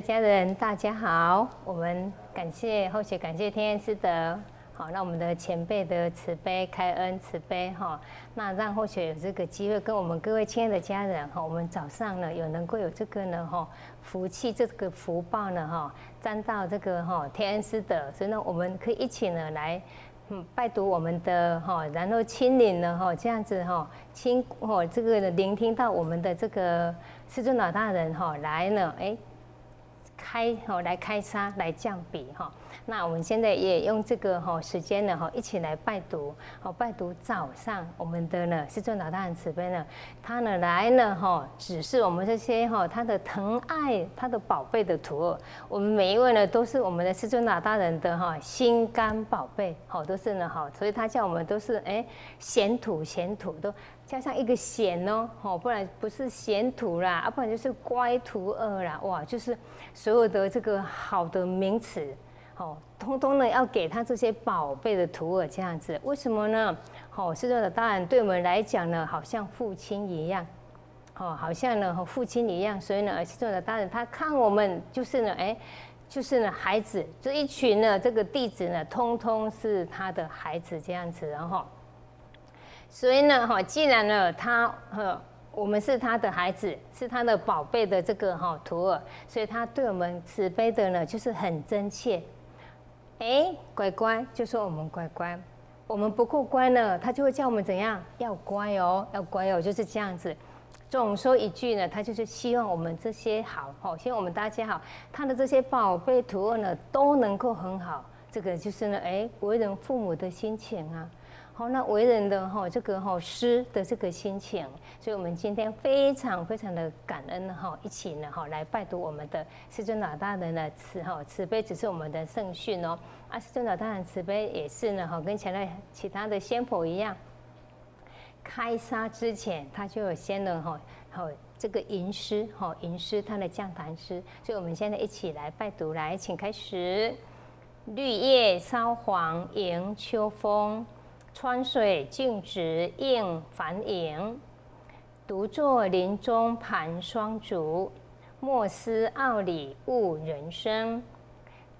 家人，大家好！我们感谢后学，感谢天恩师德，好，那我们的前辈的慈悲开恩慈悲哈，那让后学有这个机会跟我们各位亲爱的家人哈，我们早上呢有能够有这个呢哈福气，这个福报呢哈，沾到这个哈天恩师德，所以呢我们可以一起呢来嗯拜读我们的哈，然后亲临呢哈这样子哈亲哦这个聆听到我们的这个师尊老大人哈来了哎。开哦来开沙来降笔哈，那我们现在也用这个哈时间呢哈一起来拜读，好拜读早上我们的呢师尊老大人慈悲呢，他呢来呢哈，指示我们这些哈他的疼爱他的宝贝的徒儿，我们每一位呢都是我们的师尊老大人的哈心肝宝贝，好都是呢哈，所以他叫我们都是哎贤土贤土都。加上一个贤哦，哦，不然不是贤徒啦，啊，不然就是乖徒儿啦，哇，就是所有的这个好的名词，哦，通通呢要给他这些宝贝的徒儿这样子，为什么呢？哦，是说的大人对我们来讲呢，好像父亲一样，哦，好像呢和父亲一样，所以呢，是说的大人他看我们就是呢，哎，就是呢孩子，这一群呢这个弟子呢，通通是他的孩子这样子，然后。所以呢，哈，既然呢，他哈，我们是他的孩子，是他的宝贝的这个哈徒儿，所以他对我们慈悲的呢，就是很真切。哎，乖乖，就说我们乖乖，我们不够乖呢，他就会叫我们怎样？要乖哦，要乖哦，就是这样子。总说一句呢，他就是希望我们这些好，好，希望我们大家好，他的这些宝贝徒儿呢，都能够很好。这个就是呢，哎，为人父母的心情啊。好，那为人的哈这个哈师的这个心情，所以我们今天非常非常的感恩哈，一起呢哈来拜读我们的师尊老大人的慈哈慈悲，只是我们的圣训哦。啊，师尊老大人慈悲也是呢哈，跟前面其他的仙佛一样，开沙之前他就有先人哈好这个吟诗哈吟诗他的降坛诗，所以我们现在一起来拜读，来请开始。绿叶烧黄迎秋风。川水静止映繁影，独坐林中盘双竹。莫思傲里悟人生。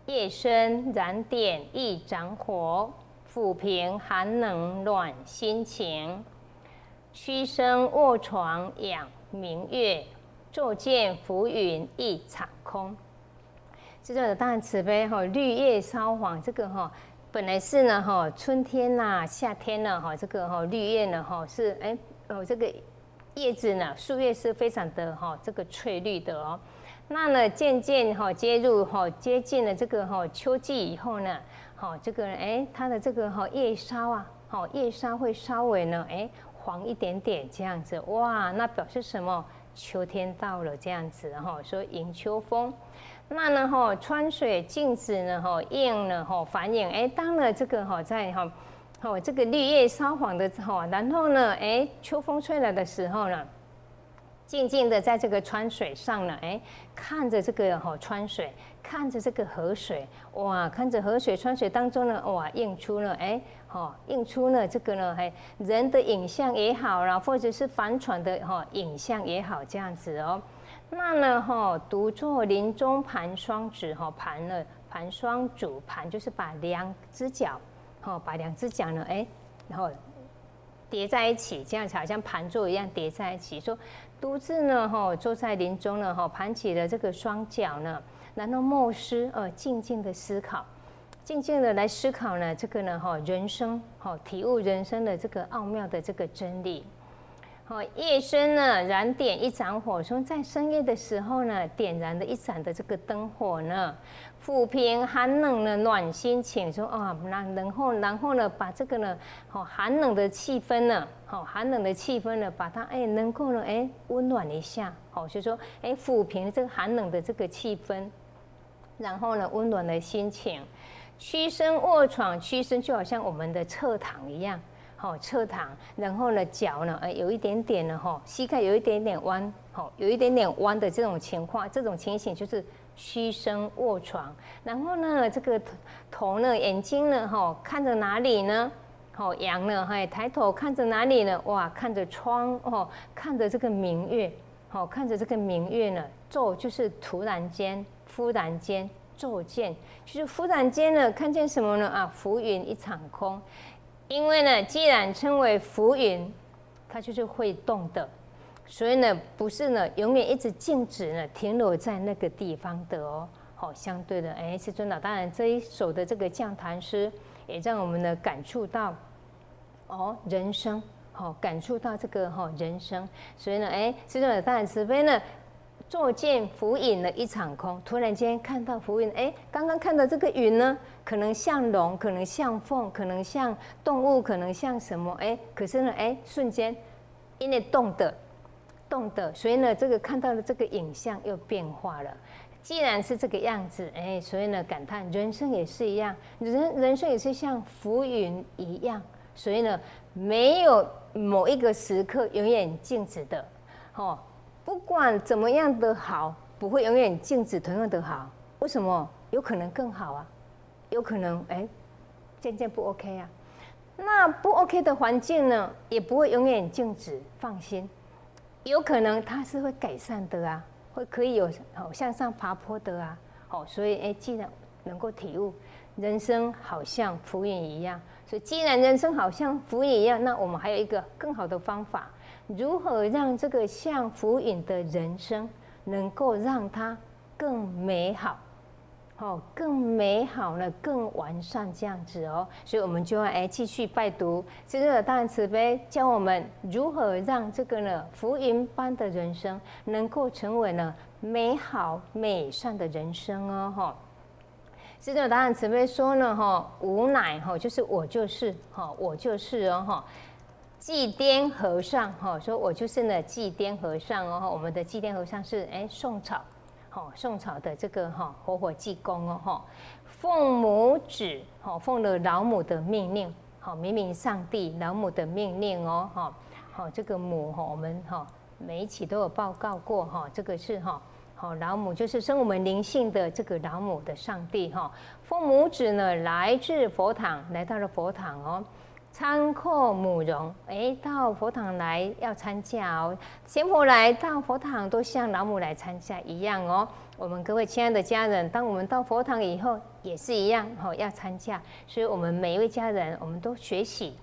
夜深燃点一盏火，抚平寒冷暖心情。屈身卧床仰明月，坐见浮云一场空。这个当然慈悲哈，绿叶烧黄这个哈。本来是呢哈，春天呐，夏天呢哈，这个哈绿叶呢哈是哎哦这个叶子呢树叶是非常的哈这个翠绿的哦。那呢渐渐哈接入哈接近了这个哈秋季以后呢，好这个哎它的这个哈叶梢啊，好叶梢会稍微呢哎黄一点点这样子哇，那表示什么？秋天到了这样子哈，说迎秋风。那呢吼，穿水镜子呢哈，映呢哈，反映哎，当了这个哈，在哈，哦这个绿叶烧黄的吼，然后呢哎，秋风吹来的时候呢，静静的在这个川水上呢，哎，看着这个哈川水，看着这个河水，哇，看着河水川水当中呢，哇，映出了哎，哈，映出了这个呢，哎，人的影像也好啦，或者是帆船的哈影像也好，这样子哦。那呢，哈，独坐林中盘双指，哈，盘了盘双主盘，就是把两只脚，哈，把两只脚呢，哎，然后叠在一起，这样子好像盘坐一样叠在一起。说独自呢，哈，坐在林中呢，哈，盘起了这个双脚呢，然后默思，呃，静静的思考，静静的来思考呢，这个呢，哈，人生，哈，体悟人生的这个奥妙的这个真理。好，夜深呢，燃点一盏火，说在深夜的时候呢，点燃的一盏的这个灯火呢，抚平寒冷的暖心情。说啊，那然后然后呢，把这个呢，好寒冷的气氛呢，好寒冷的气氛呢，把它哎能够呢哎温暖一下。好，就说哎抚平这个寒冷的这个气氛，然后呢温暖的心情。屈身卧床，屈身就好像我们的侧躺一样。好，侧躺，然后呢，脚呢，呃，有一点点呢，哈，膝盖有一点点弯，好，有一点点弯的这种情况，这种情形就是屈身卧床。然后呢，这个头呢，眼睛呢，哈，看着哪里呢？好，仰呢，哈，抬头看着哪里呢？哇，看着窗，哦，看着这个明月，好，看着这个明月呢，坐就是突然间忽然间骤见，就是忽然间呢，看见什么呢？啊，浮云一场空。因为呢，既然称为浮云，它就是会动的，所以呢，不是呢永远一直静止呢，停留在那个地方的哦。好，相对的，哎，师尊老，当然这一首的这个降坛诗，也让我们呢感触到，哦，人生，好，感触到这个哈人生，所以呢，哎，师尊老当然慈悲呢。坐见浮影的一场空，突然间看到浮云，哎，刚刚看到这个云呢，可能像龙，可能像凤，可能像动物，可能像什么？哎，可是呢，哎，瞬间因为动的，动的，所以呢，这个看到的这个影像又变化了。既然是这个样子，哎，所以呢，感叹人生也是一样，人人生也是像浮云一样，所以呢，没有某一个时刻永远静止的，哦。不管怎么样的好，不会永远静止同样的好。为什么？有可能更好啊，有可能哎，渐渐不 OK 啊。那不 OK 的环境呢，也不会永远静止。放心，有可能它是会改善的啊，会可以有哦向上爬坡的啊。好，所以哎，既然能够体悟人生好像浮云一样，所以既然人生好像浮云一样，那我们还有一个更好的方法。如何让这个像浮云的人生能够让它更美好？哦，更美好呢，更完善这样子哦。所以，我们就要哎继续拜读这个大慈悲，教我们如何让这个呢浮云般的人生能够成为呢美好美善的人生哦。哈，这个答案慈悲说呢，哈，无乃哈，就是我就是哈，我就是哦，哈。祭奠和尚哈，说我就是呢祭奠和尚哦，我们的祭奠和尚是哎宋朝，哈宋朝的这个哈活火济公哦哈，奉母旨哈，奉了老母的命令，好明明上帝老母的命令哦哈，好这个母哈我们哈每一期都有报告过哈，这个是哈好老母就是生我们灵性的这个老母的上帝哈，奉母旨呢来自佛堂，来到了佛堂哦。参课母容，哎，到佛堂来要参加哦。仙婆来到佛堂都像老母来参加一样哦。我们各位亲爱的家人，当我们到佛堂以后也是一样哦，要参加。所以，我们每一位家人，我们都学习，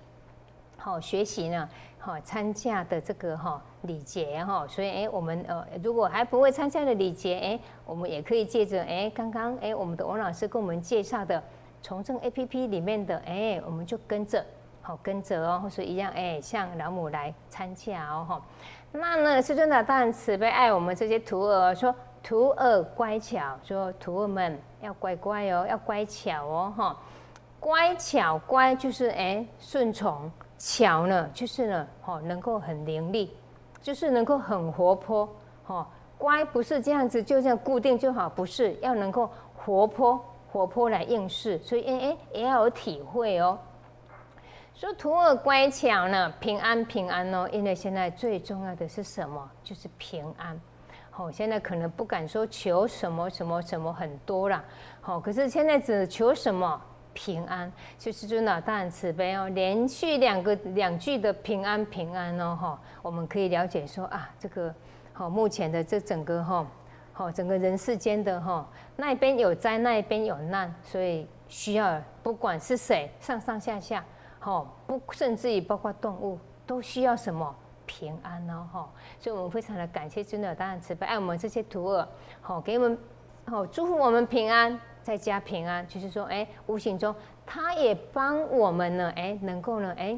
好学习呢，好参加的这个哈礼节哈。所以，哎，我们呃，如果还不会参加的礼节，哎，我们也可以借着哎，刚刚哎，我们的王老师跟我们介绍的从政 A P P 里面的哎，我们就跟着。好跟着哦，或是一样哎，像老母来参加哦哈。那呢，世尊的当然慈悲爱我们这些徒儿，说徒儿乖巧，说徒儿们要乖乖哦，要乖巧哦哈。乖巧乖就是哎顺从，巧呢就是呢哦能够很伶俐，就是能够很活泼哈。乖不是这样子，就这样固定就好，不是要能够活泼活泼来应试，所以哎哎也要有体会哦。说徒儿乖巧呢，平安平安哦。因为现在最重要的是什么？就是平安。好，现在可能不敢说求什么什么什么很多了。好，可是现在只求什么平安。就是尊老大人慈悲哦，连续两个两句的平安平安哦。哈，我们可以了解说啊，这个好目前的这整个哈，好整个人世间的哈，那边有灾，那边有难，所以需要不管是谁，上上下下。哦，不，甚至于包括动物都需要什么平安哦，哈，所以我们非常的感谢尊者大人慈悲，爱我们这些徒儿，好，给我们，好，祝福我们平安，在家平安，就是说，哎，无形中他也帮我们呢，哎，能够呢，哎，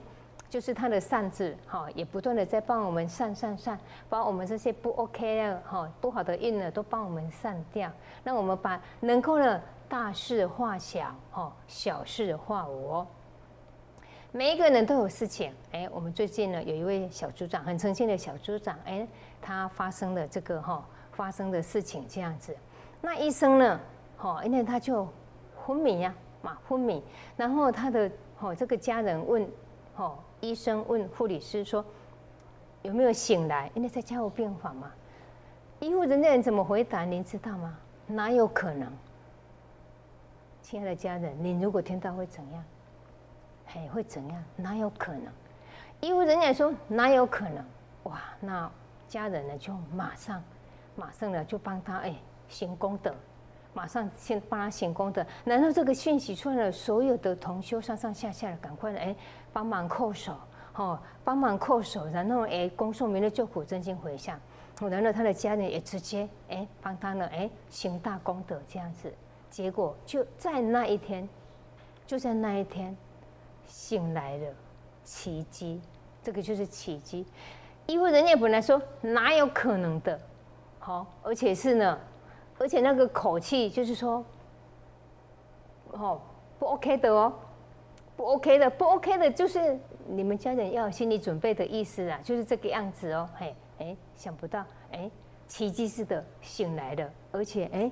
就是他的善字，哈，也不断的在帮我们善善善，把我们这些不 OK 的，哈，不好的运呢，都帮我们散掉，那我们把能够呢，大事化小，哈，小事化无。每一个人都有事情，哎，我们最近呢有一位小组长，很诚心的小组长，哎，他发生了这个哈发生的事情这样子，那医生呢，哈，因为他就昏迷呀，嘛昏迷，然后他的哈这个家人问，哈医生问护理师说有没有醒来，因为在加护病房嘛，医护人员怎么回答您知道吗？哪有可能？亲爱的家人，您如果听到会怎样？嘿，会怎样？哪有可能？医务人员说哪有可能？哇，那家人呢就马上，马上呢就帮他哎行功德，马上先帮他行功德。难道这个讯息出来了，所有的同修上上下下的赶快哎帮忙叩首，哦帮忙叩首，然后哎恭送弥勒救苦真经回向，然后他的家人也直接哎帮他呢哎行大功德这样子。结果就在那一天，就在那一天醒来了，奇迹，这个就是奇迹。因为人家本来说哪有可能的，好，而且是呢，而且那个口气就是说，哦，不 OK 的哦，不 OK 的，不 OK 的，就是你们家人要有心理准备的意思啊，就是这个样子哦，嘿，哎，想不到，哎，奇迹似的醒来了，而且，哎，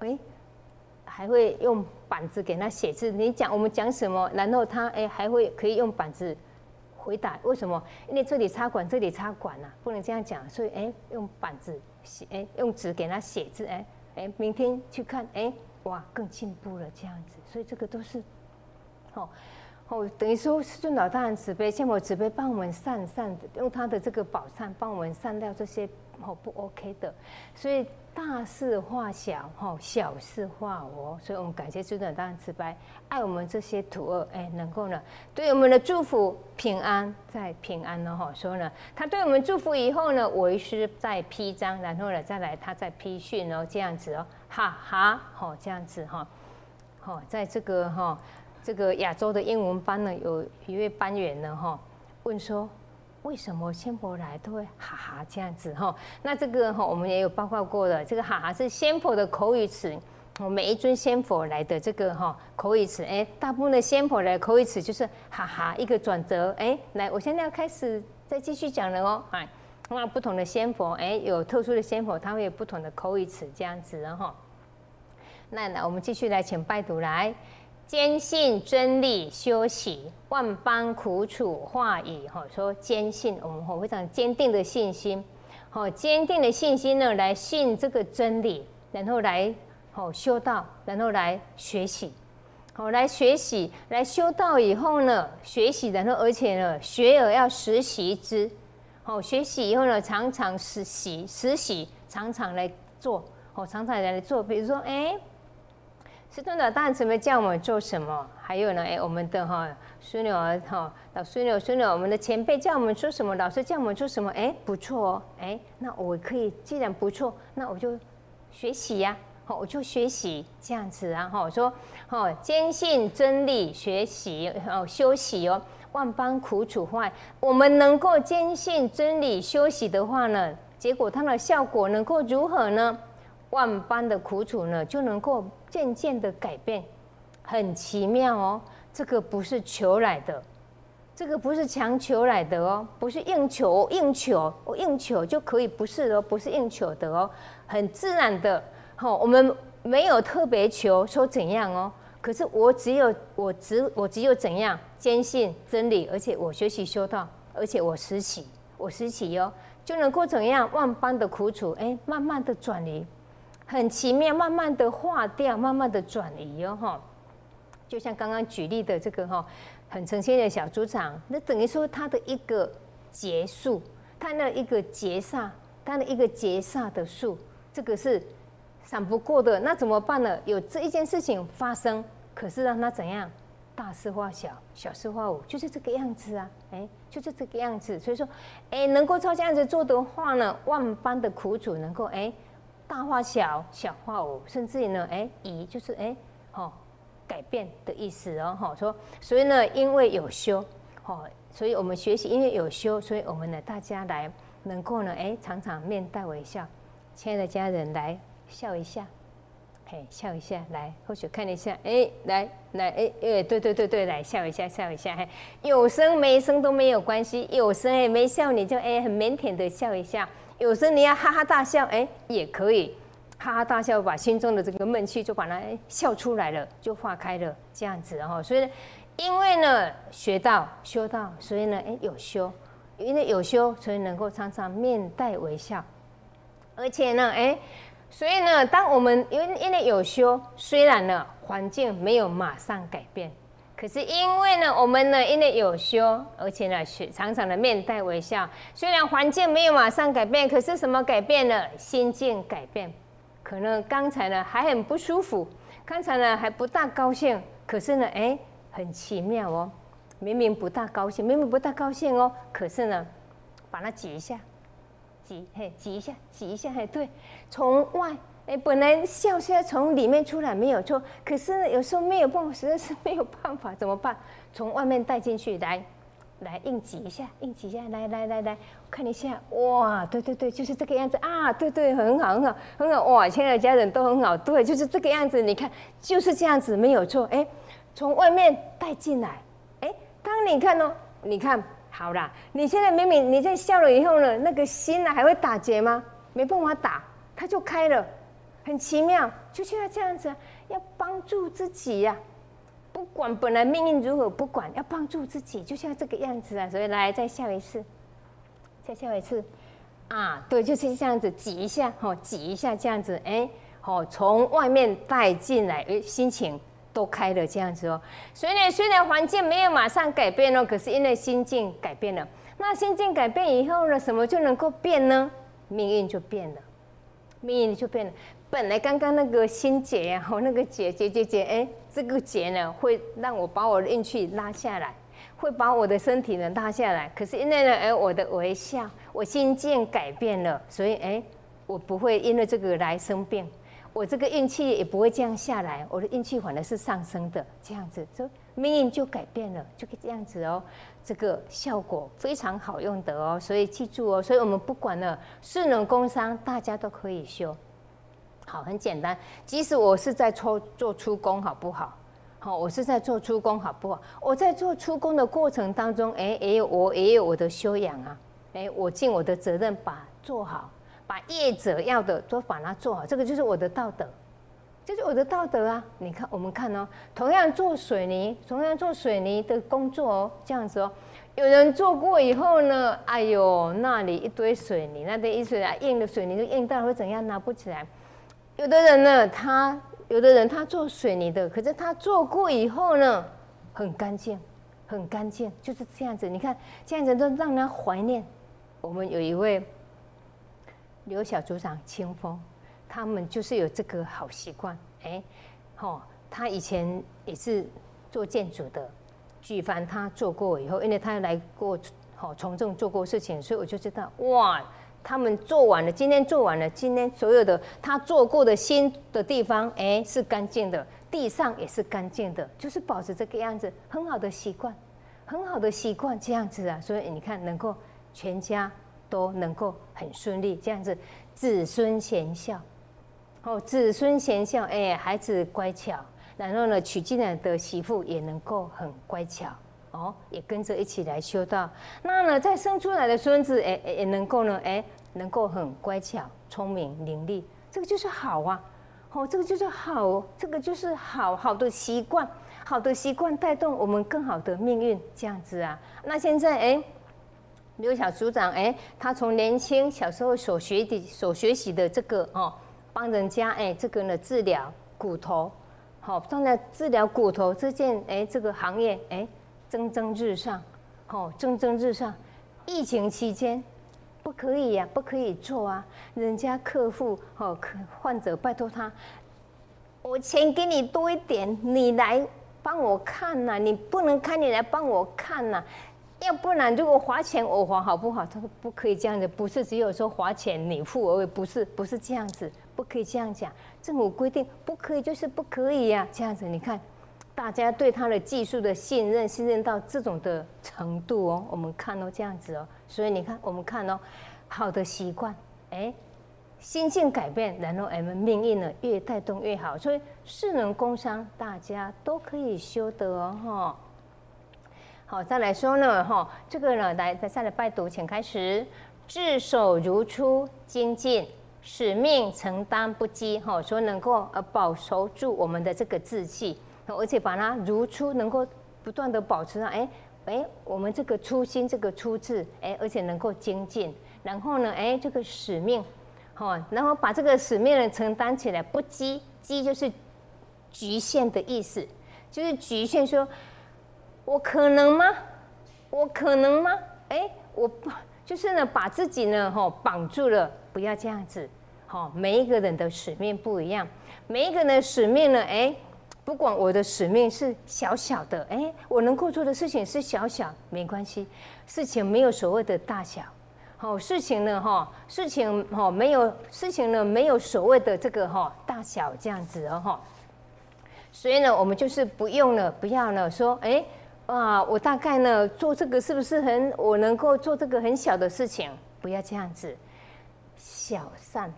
哎，还会用板子给他写字，你讲我们讲什么，然后他哎还会可以用板子。回答为什么？因为这里插管，这里插管呐，不能这样讲。所以哎，用板子写，哎，用纸给他写字，哎，哎，明天去看，哎，哇，更进步了这样子。所以这个都是，哦，哦，等于说是老大人慈悲，像我慈悲帮我们善善的，用他的这个宝善帮我们善掉这些哦不 OK 的，所以。大事化小，哈，小事化无，所以我们感谢尊者大人慈悲，爱我们这些徒儿，哎，能够呢，对我们的祝福平安在平安呢，哈，说呢，他对我们祝福以后呢，为师再批章，然后呢，再来他再批训哦，这样子哦，哈哈，好，这样子哈，好，在这个哈，这个亚洲的英文班呢，有一位班员呢，哈，问说。为什么仙佛来都会哈哈这样子哈？那这个哈我们也有报告过的，这个哈哈是仙佛的口语词。我每一尊仙佛来的这个哈口语词，哎，大部分的仙佛来口语词就是哈哈一个转折。哎，来，我现在要开始再继续讲了哦。哎，那不同的仙佛，哎，有特殊的仙佛，它会有不同的口语词这样子，然后，那那我们继续来请拜读来。坚信真理，修习万般苦楚化矣。哈，说坚信，我们非常坚定的信心，好，坚定的信心呢，来信这个真理，然后来好修道，然后来学习，好来学习，来修道以后呢，学习，然后而且呢，学而要实习之，好学习以后呢，常常实习，实习常常来做，好常常来做，比如说，哎。师尊的大人怎么叫我们做什么？还有呢？哎，我们的哈孙女儿哈老孙女孙女，我们的前辈叫我们做什么？老师叫我们做什么？哎，不错哦，哎，那我可以，既然不错，那我就学习呀，好，我就学习这样子啊，哈，说，哈，坚信真理，学习哦，休息哦，万般苦楚坏，我们能够坚信真理，休息的话呢，结果它的效果能够如何呢？万般的苦楚呢，就能够渐渐的改变，很奇妙哦。这个不是求来的，这个不是强求来的哦，不是硬求硬求，我硬求就可以，不是哦，不是硬求的哦，很自然的。好，我们没有特别求说怎样哦，可是我只有我只我只有怎样坚信真理，而且我学习修道，而且我实习，我实习哟，就能够怎样万般的苦楚，哎，慢慢的转移。很奇妙，慢慢的化掉，慢慢的转移哦，哈，就像刚刚举例的这个哈，很诚心的小组长，那等于说他的一个结束，他那一个结煞，他的一个结煞的数，这个是闪不过的，那怎么办呢？有这一件事情发生，可是让他怎样？大事化小，小事化无，就是这个样子啊，哎，就是这个样子。所以说，哎，能够照这样子做的话呢，万般的苦楚能够哎。大化小，小化无，甚至于呢，哎，移就是哎，好改变的意思哦，哈，说，所以呢，因为有修，好，所以我们学习，因为有修，所以我们呢，大家来能够呢，哎，常常面带微笑，亲爱的家人来笑一下，嘿，笑一下，来，或许看一下，哎，来来，哎，哎，对对对对，来笑一下，笑一下，嘿，有声没声都没有关系，有声哎没笑你就哎很腼腆的笑一下。有时你要哈哈大笑，哎，也可以哈哈大笑，把心中的这个闷气就把它笑出来了，就化开了，这样子哈。所以，因为呢学到修道，所以呢哎有修，因为有修，所以能够常常面带微笑，而且呢哎，所以呢，当我们因为因为有修，虽然呢环境没有马上改变。可是因为呢，我们呢，因为有修，而且呢，学常常的面带微笑。虽然环境没有马上改变，可是什么改变了？心境改变。可能刚才呢还很不舒服，刚才呢还不大高兴，可是呢，哎，很奇妙哦，明明不大高兴，明明不大高兴哦，可是呢，把它挤一下，挤嘿，挤一下，挤一下，嘿，对，从外。哎，本来笑是要从里面出来没有错，可是有时候没有办法，实在是没有办法，怎么办？从外面带进去，来，来硬挤一下，硬挤一下，来来来来，看一下，哇，对对对，就是这个样子啊，对对，很好很好很好，哇，亲爱的家人都很好，对，就是这个样子，你看就是这样子，没有错，哎，从外面带进来，哎，当你看哦，你看好啦，你现在明明你在笑了以后呢，那个心呢还会打结吗？没办法打，它就开了。很奇妙，就是要这样子，要帮助自己呀。不管本来命运如何，不管要帮助自己，就像这个样子啊。所以来再笑一次，再笑一次，啊，对，就是这样子挤一下，哈，挤一下这样子，哎，好，从外面带进来，哎，心情都开了这样子哦。所以呢，虽然环境没有马上改变哦，可是因为心境改变了。那心境改变以后呢，什么就能够变呢？命运就变了，命运就变了。本来刚刚那个心结呀，哦，那个结结结结，哎，这个结呢，会让我把我的运气拉下来，会把我的身体呢拉下来。可是因为呢，哎，我的微笑，我心境改变了，所以哎，我不会因为这个来生病，我这个运气也不会降下来，我的运气反而是上升的，这样子，所以命运就改变了，就可以这样子哦。这个效果非常好用的哦，所以记住哦，所以我们不管了，是能工商，大家都可以修。好，很简单。即使我是在做做出工，好不好？好，我是在做出工，好不好？我在做出工的过程当中，哎，也有我也有我的修养啊。哎，我尽我的责任把做好，把业者要的都把它做好，这个就是我的道德，就是我的道德啊。你看，我们看哦，同样做水泥，同样做水泥的工作哦，这样子哦，有人做过以后呢，哎呦，那里一堆水泥，那堆一水啊，硬的水泥就硬到会怎样，拿不起来。有的人呢，他有的人他做水泥的，可是他做过以后呢，很干净，很干净，就是这样子。你看这样子都让人怀念。我们有一位刘小组长清风，他们就是有这个好习惯。哎，哦，他以前也是做建筑的，举凡他做过以后，因为他来过好从政做过事情，所以我就知道哇。他们做完了，今天做完了，今天所有的他做过的新的地方，哎，是干净的，地上也是干净的，就是保持这个样子，很好的习惯，很好的习惯，这样子啊，所以你看，能够全家都能够很顺利，这样子，子孙贤孝，哦，子孙贤孝，哎，孩子乖巧，然后呢，娶进来的媳妇也能够很乖巧。哦，也跟着一起来修道。那呢，再生出来的孙子，哎，也能够呢，哎，能够很乖巧、聪明伶俐，这个就是好啊。哦，这个就是好，这个就是好好的习惯，好的习惯带动我们更好的命运，这样子啊。那现在，哎，刘小组长，哎，他从年轻小时候所学的、所学习的这个哦，帮人家，哎，这个呢治疗骨头，好，放在治疗骨头这件，哎，这个行业，哎。蒸蒸日上，哦，蒸蒸日上。疫情期间不可以呀，不可以做啊。人家客户哦，客患者拜托他，我钱给你多一点，你来帮我看呐。你不能看，你来帮我看呐。要不然如果花钱我花好不好？他说不可以这样子，不是只有说花钱你付而，不是不是这样子，不可以这样讲。政府规定不可以就是不可以呀，这样子你看。大家对他的技术的信任，信任到这种的程度哦，我们看哦这样子哦，所以你看我们看哦，好的习惯，哎，心境改变，然后我们命运呢越带动越好，所以世能工商，大家都可以修得哦哈。好，再来说呢哈，这个呢来再再来拜读，请开始，自守如初，精进，使命承担不羁哈，说能够呃保守住我们的这个志气。而且把它如初能够不断的保持上，哎哎，我们这个初心这个初志，哎，而且能够精进，然后呢，哎，这个使命，哈，然后把这个使命呢承担起来，不羁，羁就是局限的意思，就是局限说，我可能吗？我可能吗？哎，我不就是呢，把自己呢，哈，绑住了，不要这样子。好，每一个人的使命不一样，每一个人的使命呢，哎，不管我的使命是小小的，哎，我能够做的事情是小小，没关系，事情没有所谓的大小，好，事情呢，哈，事情哈没有事情呢没有所谓的这个哈大小这样子哦，哈，所以呢，我们就是不用了，不要了，说，哎，啊，我大概呢做这个是不是很，我能够做这个很小的事情，不要这样子，小善。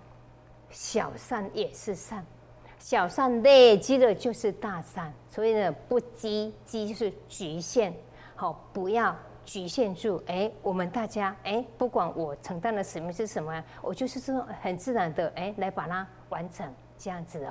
小善也是善，小善累积的就是大善，所以呢，不积积就是局限，好，不要局限住。哎，我们大家，哎，不管我承担的使命是什么，我就是说很自然的，哎，来把它完成，这样子哦。